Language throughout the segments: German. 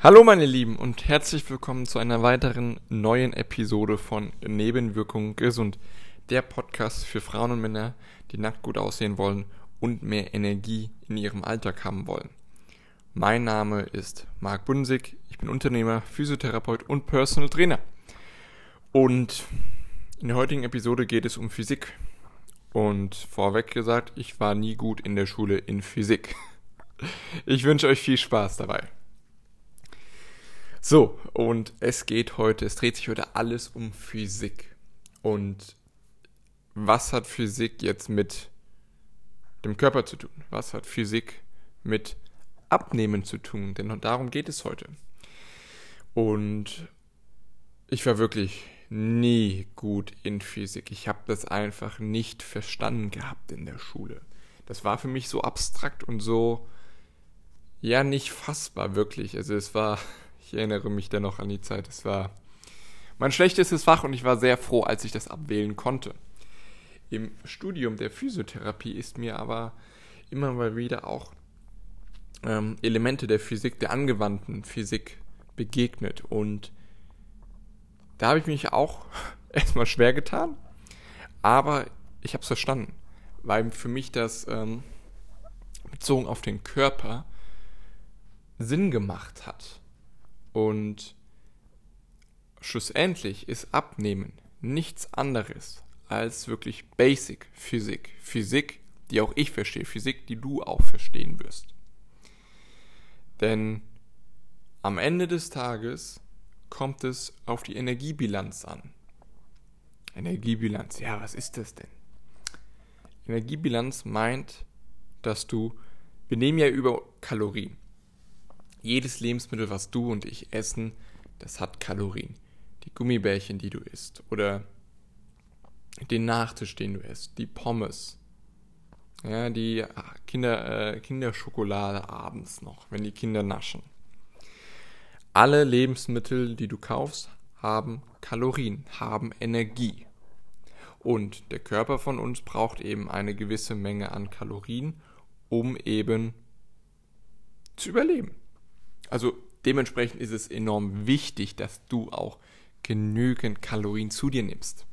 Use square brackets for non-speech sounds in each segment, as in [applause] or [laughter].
Hallo meine Lieben und herzlich willkommen zu einer weiteren neuen Episode von Nebenwirkungen gesund. Der Podcast für Frauen und Männer, die nackt gut aussehen wollen und mehr Energie in ihrem Alltag haben wollen. Mein Name ist Marc Bunsig, ich bin Unternehmer, Physiotherapeut und Personal Trainer. Und in der heutigen Episode geht es um Physik. Und vorweg gesagt, ich war nie gut in der Schule in Physik. Ich wünsche euch viel Spaß dabei. So, und es geht heute, es dreht sich heute alles um Physik. Und was hat Physik jetzt mit dem Körper zu tun? Was hat Physik mit Abnehmen zu tun? Denn darum geht es heute. Und ich war wirklich nie gut in Physik. Ich habe das einfach nicht verstanden gehabt in der Schule. Das war für mich so abstrakt und so, ja, nicht fassbar wirklich. Also es war ich erinnere mich dennoch an die Zeit. Es war mein schlechtestes Fach und ich war sehr froh, als ich das abwählen konnte. Im Studium der Physiotherapie ist mir aber immer mal wieder auch ähm, Elemente der Physik, der angewandten Physik begegnet. Und da habe ich mich auch [laughs] erstmal schwer getan, aber ich habe es verstanden, weil für mich das ähm, bezogen auf den Körper Sinn gemacht hat. Und schlussendlich ist Abnehmen nichts anderes als wirklich Basic Physik. Physik, die auch ich verstehe, Physik, die du auch verstehen wirst. Denn am Ende des Tages kommt es auf die Energiebilanz an. Energiebilanz, ja, was ist das denn? Energiebilanz meint, dass du, wir nehmen ja über Kalorien jedes Lebensmittel, was du und ich essen, das hat Kalorien. Die Gummibärchen, die du isst, oder den Nachtisch, den du isst, die Pommes, ja, die Kinder, äh, Kinderschokolade abends noch, wenn die Kinder naschen. Alle Lebensmittel, die du kaufst, haben Kalorien, haben Energie. Und der Körper von uns braucht eben eine gewisse Menge an Kalorien, um eben zu überleben. Also dementsprechend ist es enorm wichtig, dass du auch genügend Kalorien zu dir nimmst.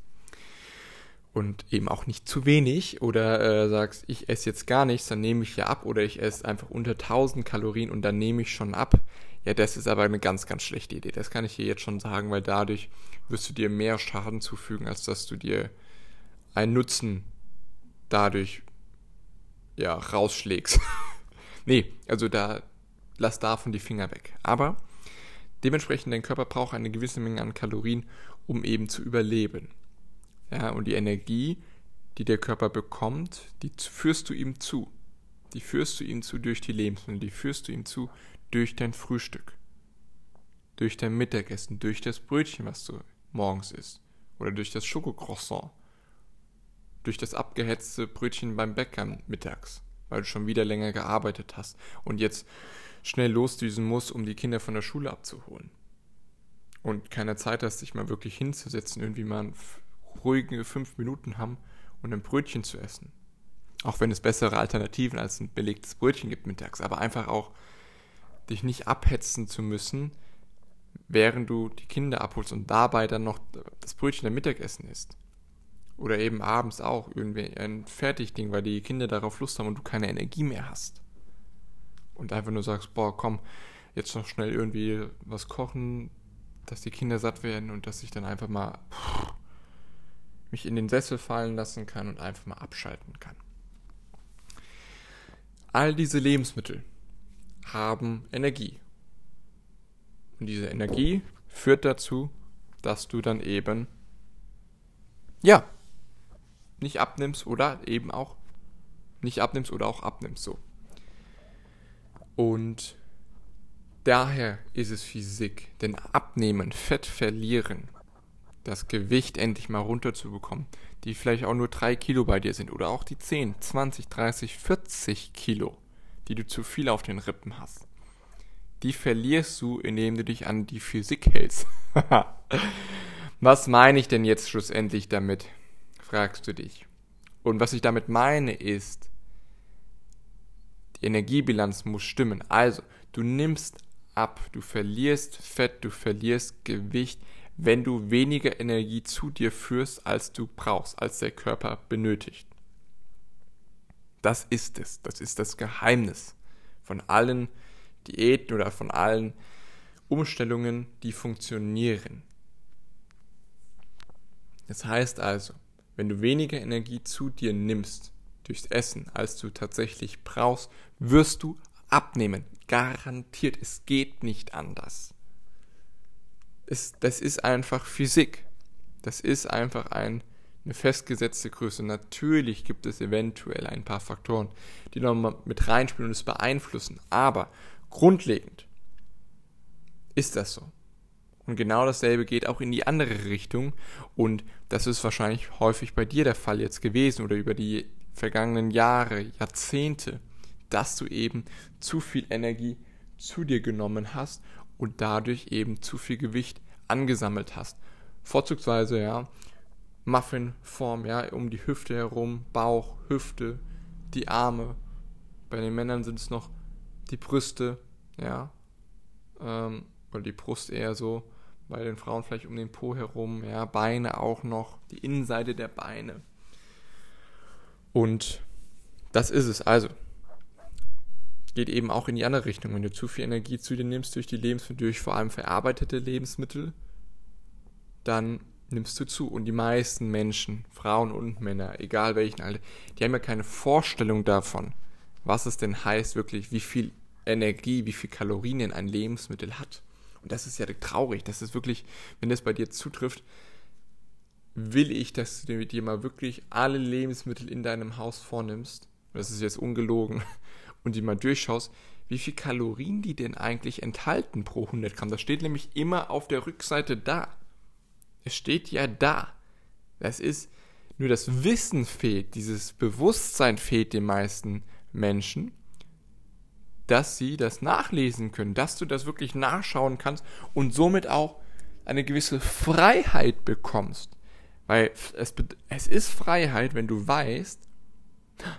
Und eben auch nicht zu wenig oder äh, sagst, ich esse jetzt gar nichts, dann nehme ich ja ab oder ich esse einfach unter 1000 Kalorien und dann nehme ich schon ab. Ja, das ist aber eine ganz, ganz schlechte Idee. Das kann ich dir jetzt schon sagen, weil dadurch wirst du dir mehr Schaden zufügen, als dass du dir einen Nutzen dadurch ja rausschlägst. [laughs] nee, also da lass davon die Finger weg. Aber dementsprechend, dein Körper braucht eine gewisse Menge an Kalorien, um eben zu überleben. Ja, und die Energie, die der Körper bekommt, die führst du ihm zu. Die führst du ihm zu durch die Lebensmittel, die führst du ihm zu durch dein Frühstück, durch dein Mittagessen, durch das Brötchen, was du morgens isst, oder durch das Schokocroissant, durch das abgehetzte Brötchen beim Bäcker mittags, weil du schon wieder länger gearbeitet hast und jetzt schnell losdüsen muss, um die Kinder von der Schule abzuholen. Und keine Zeit hast, sich mal wirklich hinzusetzen, irgendwie mal ruhige fünf Minuten haben und ein Brötchen zu essen. Auch wenn es bessere Alternativen als ein belegtes Brötchen gibt mittags, aber einfach auch dich nicht abhetzen zu müssen, während du die Kinder abholst und dabei dann noch das Brötchen der Mittagessen isst. Oder eben abends auch irgendwie ein Fertigding, weil die Kinder darauf Lust haben und du keine Energie mehr hast und einfach nur sagst, boah, komm, jetzt noch schnell irgendwie was kochen, dass die Kinder satt werden und dass ich dann einfach mal mich in den Sessel fallen lassen kann und einfach mal abschalten kann. All diese Lebensmittel haben Energie. Und diese Energie führt dazu, dass du dann eben, ja, nicht abnimmst oder eben auch nicht abnimmst oder auch abnimmst so. Und daher ist es Physik. Denn abnehmen, Fett verlieren, das Gewicht endlich mal runterzubekommen, die vielleicht auch nur 3 Kilo bei dir sind oder auch die 10, 20, 30, 40 Kilo, die du zu viel auf den Rippen hast. Die verlierst du, indem du dich an die Physik hältst. [laughs] was meine ich denn jetzt schlussendlich damit? fragst du dich. Und was ich damit meine ist, die Energiebilanz muss stimmen. Also, du nimmst ab. Du verlierst Fett, du verlierst Gewicht, wenn du weniger Energie zu dir führst, als du brauchst, als der Körper benötigt. Das ist es. Das ist das Geheimnis von allen Diäten oder von allen Umstellungen, die funktionieren. Das heißt also, wenn du weniger Energie zu dir nimmst durchs Essen, als du tatsächlich brauchst, wirst du abnehmen. Garantiert, es geht nicht anders. Es, das ist einfach Physik. Das ist einfach ein, eine festgesetzte Größe. Natürlich gibt es eventuell ein paar Faktoren, die nochmal mit reinspielen und es beeinflussen. Aber grundlegend ist das so. Und genau dasselbe geht auch in die andere Richtung. Und das ist wahrscheinlich häufig bei dir der Fall jetzt gewesen oder über die vergangenen Jahre, Jahrzehnte, dass du eben zu viel Energie zu dir genommen hast und dadurch eben zu viel Gewicht angesammelt hast. Vorzugsweise, ja, Muffinform, ja, um die Hüfte herum, Bauch, Hüfte, die Arme. Bei den Männern sind es noch die Brüste, ja, ähm, oder die Brust eher so bei den Frauen vielleicht um den Po herum, ja, Beine auch noch, die Innenseite der Beine. Und das ist es. Also, geht eben auch in die andere Richtung. Wenn du zu viel Energie zu dir nimmst durch die Lebensmittel, durch vor allem verarbeitete Lebensmittel, dann nimmst du zu. Und die meisten Menschen, Frauen und Männer, egal welchen Alter, die haben ja keine Vorstellung davon, was es denn heißt, wirklich, wie viel Energie, wie viel Kalorien ein Lebensmittel hat. Und das ist ja traurig. Das ist wirklich, wenn das bei dir zutrifft, will ich, dass du dir mal wirklich alle Lebensmittel in deinem Haus vornimmst. Das ist jetzt ungelogen. [laughs] Und die mal durchschaust, wie viel Kalorien die denn eigentlich enthalten pro 100 Gramm. Das steht nämlich immer auf der Rückseite da. Es steht ja da. Das ist nur das Wissen fehlt, dieses Bewusstsein fehlt den meisten Menschen dass sie das nachlesen können, dass du das wirklich nachschauen kannst und somit auch eine gewisse Freiheit bekommst. Weil es, es ist Freiheit, wenn du weißt,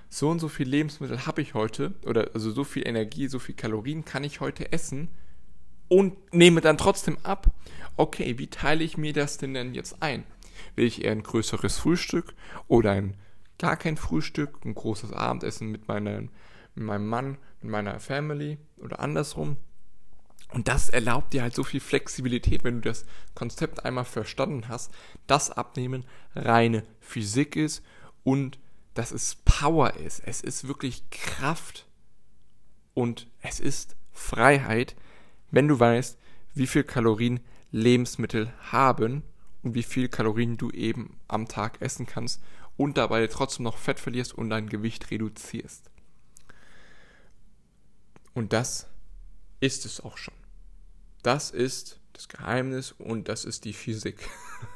so und so viel Lebensmittel habe ich heute, oder also so viel Energie, so viel Kalorien kann ich heute essen und nehme dann trotzdem ab. Okay, wie teile ich mir das denn denn jetzt ein? Will ich eher ein größeres Frühstück oder ein gar kein Frühstück, ein großes Abendessen mit meinen mit meinem Mann, mit meiner Family oder andersrum. Und das erlaubt dir halt so viel Flexibilität, wenn du das Konzept einmal verstanden hast, dass Abnehmen reine Physik ist und dass es Power ist. Es ist wirklich Kraft und es ist Freiheit, wenn du weißt, wie viel Kalorien Lebensmittel haben und wie viel Kalorien du eben am Tag essen kannst und dabei trotzdem noch Fett verlierst und dein Gewicht reduzierst. Und das ist es auch schon. Das ist das Geheimnis und das ist die Physik.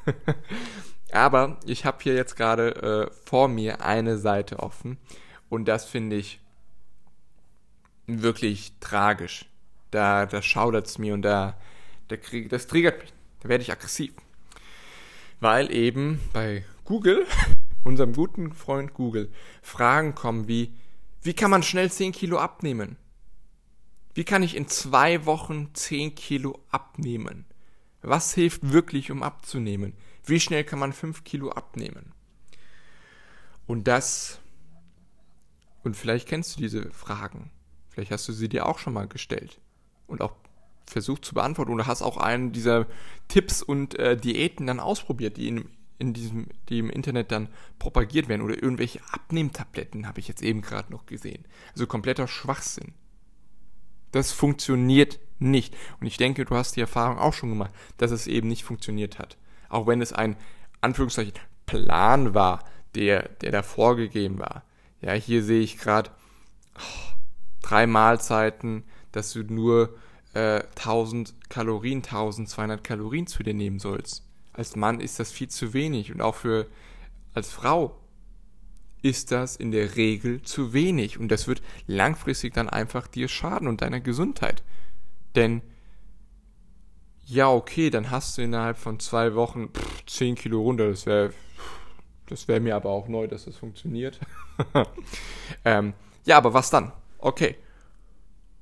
[laughs] Aber ich habe hier jetzt gerade äh, vor mir eine Seite offen und das finde ich wirklich tragisch. Da, da schaudert es mir und da, da krieg, das triggert mich. Da werde ich aggressiv. Weil eben bei Google, [laughs] unserem guten Freund Google, Fragen kommen wie, wie kann man schnell 10 Kilo abnehmen? Wie kann ich in zwei Wochen 10 Kilo abnehmen? Was hilft wirklich, um abzunehmen? Wie schnell kann man 5 Kilo abnehmen? Und das, und vielleicht kennst du diese Fragen. Vielleicht hast du sie dir auch schon mal gestellt und auch versucht zu beantworten oder hast auch einen dieser Tipps und äh, Diäten dann ausprobiert, die in, in diesem, die im Internet dann propagiert werden oder irgendwelche Abnehmtabletten habe ich jetzt eben gerade noch gesehen. Also kompletter Schwachsinn. Das funktioniert nicht. Und ich denke, du hast die Erfahrung auch schon gemacht, dass es eben nicht funktioniert hat. Auch wenn es ein, Anführungszeichen, Plan war, der, der da vorgegeben war. Ja, hier sehe ich gerade oh, drei Mahlzeiten, dass du nur äh, 1000 Kalorien, 1200 Kalorien zu dir nehmen sollst. Als Mann ist das viel zu wenig und auch für als Frau ist das in der Regel zu wenig und das wird langfristig dann einfach dir schaden und deiner Gesundheit. Denn ja, okay, dann hast du innerhalb von zwei Wochen pff, 10 Kilo runter. Das wäre das wäre mir aber auch neu, dass das funktioniert. [laughs] ähm, ja, aber was dann? Okay.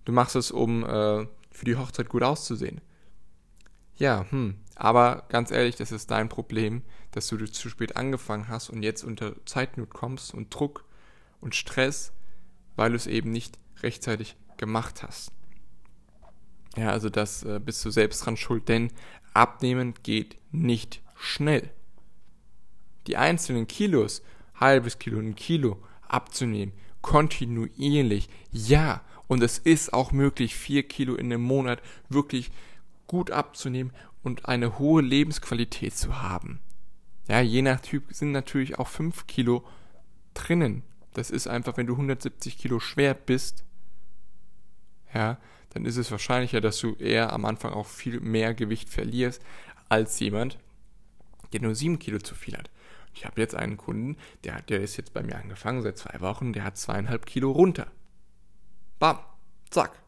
Du machst es um äh, für die Hochzeit gut auszusehen. Ja, hm, aber ganz ehrlich, das ist dein Problem, dass du zu spät angefangen hast und jetzt unter Zeitnot kommst und Druck und Stress, weil du es eben nicht rechtzeitig gemacht hast. Ja, also das äh, bist du selbst dran schuld, denn abnehmen geht nicht schnell. Die einzelnen Kilos, halbes Kilo, ein Kilo abzunehmen, kontinuierlich, ja, und es ist auch möglich, vier Kilo in einem Monat wirklich gut abzunehmen und eine hohe Lebensqualität zu haben. Ja, je nach Typ sind natürlich auch fünf Kilo drinnen. Das ist einfach, wenn du 170 Kilo schwer bist, ja, dann ist es wahrscheinlicher, dass du eher am Anfang auch viel mehr Gewicht verlierst, als jemand, der nur 7 Kilo zu viel hat. Ich habe jetzt einen Kunden, der, der ist jetzt bei mir angefangen seit zwei Wochen, der hat zweieinhalb Kilo runter. Bam, zack.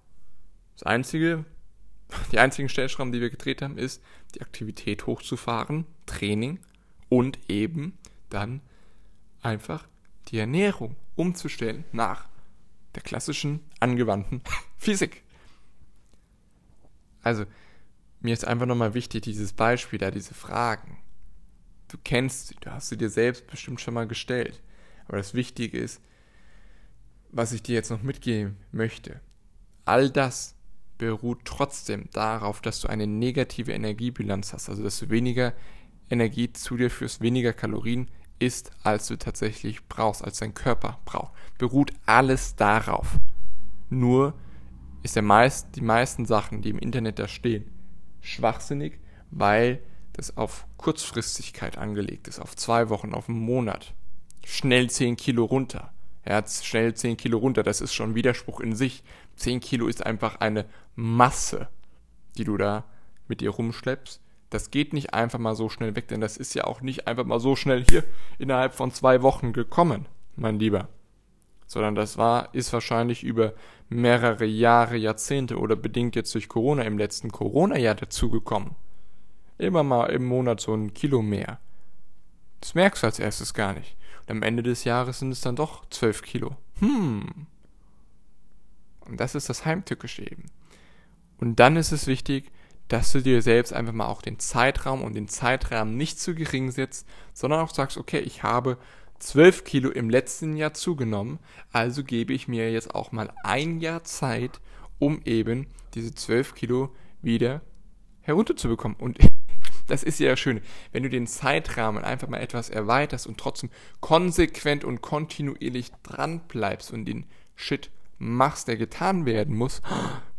Das einzige, die einzigen Stellschrauben, die wir gedreht haben, ist, die Aktivität hochzufahren, Training und eben dann einfach die Ernährung umzustellen nach der klassischen angewandten [laughs] Physik. Also, mir ist einfach nochmal wichtig, dieses Beispiel da, diese Fragen. Du kennst sie, du hast sie dir selbst bestimmt schon mal gestellt. Aber das Wichtige ist, was ich dir jetzt noch mitgeben möchte. All das beruht trotzdem darauf, dass du eine negative Energiebilanz hast, also dass du weniger Energie zu dir führst, weniger Kalorien isst, als du tatsächlich brauchst, als dein Körper braucht. Beruht alles darauf. Nur ist der meist, die meisten Sachen, die im Internet da stehen, schwachsinnig, weil das auf Kurzfristigkeit angelegt ist, auf zwei Wochen, auf einen Monat. Schnell 10 Kilo runter. Ja, schnell 10 Kilo runter, das ist schon Widerspruch in sich. 10 Kilo ist einfach eine Masse, die du da mit dir rumschleppst. Das geht nicht einfach mal so schnell weg, denn das ist ja auch nicht einfach mal so schnell hier innerhalb von zwei Wochen gekommen, mein Lieber sondern das war, ist wahrscheinlich über mehrere Jahre, Jahrzehnte oder bedingt jetzt durch Corona im letzten Corona-Jahr dazugekommen. Immer mal im Monat so ein Kilo mehr. Das merkst du als erstes gar nicht. Und am Ende des Jahres sind es dann doch zwölf Kilo. Hm. Und das ist das Heimtückische eben. Und dann ist es wichtig, dass du dir selbst einfach mal auch den Zeitraum und den Zeitrahmen nicht zu gering setzt, sondern auch sagst, okay, ich habe 12 Kilo im letzten Jahr zugenommen, also gebe ich mir jetzt auch mal ein Jahr Zeit, um eben diese 12 Kilo wieder herunterzubekommen. Und [laughs] das ist ja schön, wenn du den Zeitrahmen einfach mal etwas erweiterst und trotzdem konsequent und kontinuierlich dran bleibst und den Shit machst, der getan werden muss,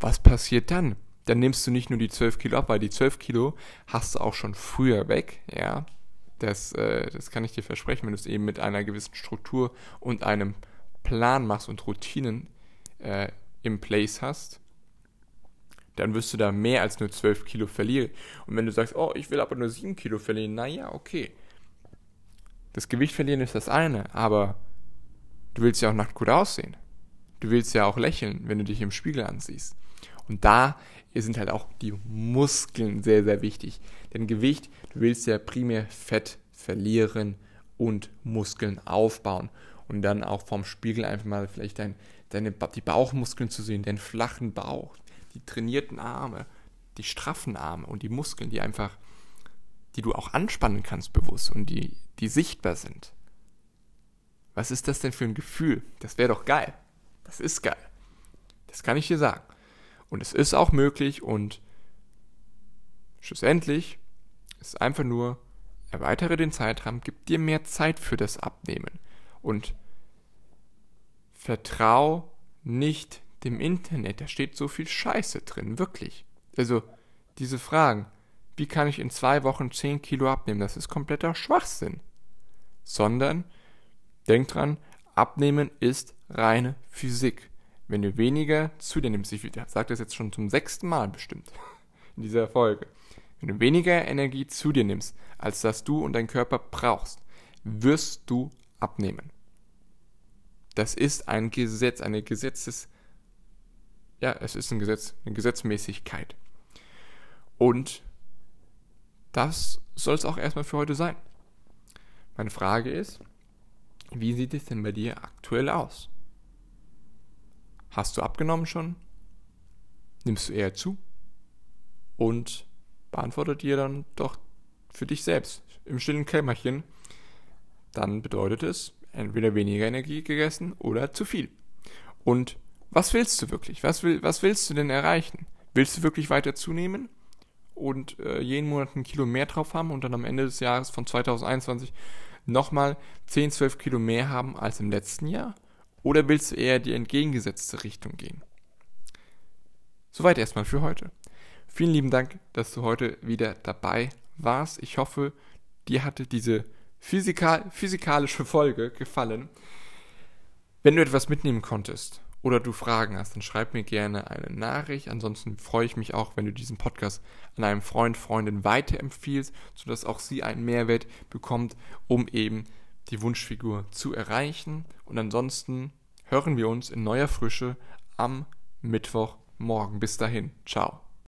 was passiert dann? Dann nimmst du nicht nur die 12 Kilo ab, weil die 12 Kilo hast du auch schon früher weg, ja, das, äh, das kann ich dir versprechen, wenn du es eben mit einer gewissen Struktur und einem Plan machst und Routinen äh, im Place hast, dann wirst du da mehr als nur 12 Kilo verlieren. Und wenn du sagst, oh, ich will aber nur 7 Kilo verlieren, naja, okay. Das Gewicht verlieren ist das eine, aber du willst ja auch nackt gut aussehen. Du willst ja auch lächeln, wenn du dich im Spiegel ansiehst. Und da sind halt auch die Muskeln sehr, sehr wichtig. Denn Gewicht, du willst ja primär Fett verlieren und Muskeln aufbauen. Und dann auch vom Spiegel einfach mal vielleicht dein, deine, die Bauchmuskeln zu sehen, den flachen Bauch, die trainierten Arme, die straffen Arme und die Muskeln, die einfach, die du auch anspannen kannst bewusst und die, die sichtbar sind. Was ist das denn für ein Gefühl? Das wäre doch geil. Das ist geil. Das kann ich dir sagen. Und es ist auch möglich und schlussendlich ist einfach nur, erweitere den Zeitrahmen, gib dir mehr Zeit für das Abnehmen und vertrau nicht dem Internet, da steht so viel Scheiße drin, wirklich. Also diese Fragen, wie kann ich in zwei Wochen 10 Kilo abnehmen, das ist kompletter Schwachsinn. Sondern denk dran, abnehmen ist reine Physik. Wenn du weniger zu dir nimmst, ich sage das jetzt schon zum sechsten Mal bestimmt [laughs] in dieser Folge, wenn du weniger Energie zu dir nimmst, als dass du und dein Körper brauchst, wirst du abnehmen. Das ist ein Gesetz, eine Gesetzes, ja, es ist ein Gesetz, eine Gesetzmäßigkeit. Und das soll es auch erstmal für heute sein. Meine Frage ist, wie sieht es denn bei dir aktuell aus? Hast du abgenommen schon? nimmst du eher zu? Und beantworte dir dann doch für dich selbst im stillen Kämmerchen, dann bedeutet es entweder weniger Energie gegessen oder zu viel. Und was willst du wirklich? Was, will, was willst du denn erreichen? Willst du wirklich weiter zunehmen und äh, jeden Monat ein Kilo mehr drauf haben und dann am Ende des Jahres von 2021 nochmal 10, 12 Kilo mehr haben als im letzten Jahr? Oder willst du eher die entgegengesetzte Richtung gehen? Soweit erstmal für heute. Vielen lieben Dank, dass du heute wieder dabei warst. Ich hoffe, dir hatte diese physikal physikalische Folge gefallen. Wenn du etwas mitnehmen konntest oder du Fragen hast, dann schreib mir gerne eine Nachricht. Ansonsten freue ich mich auch, wenn du diesen Podcast an einem Freund, Freundin weiterempfiehlst, sodass auch sie einen Mehrwert bekommt, um eben die Wunschfigur zu erreichen. Und ansonsten hören wir uns in neuer Frische am Mittwochmorgen. Bis dahin. Ciao.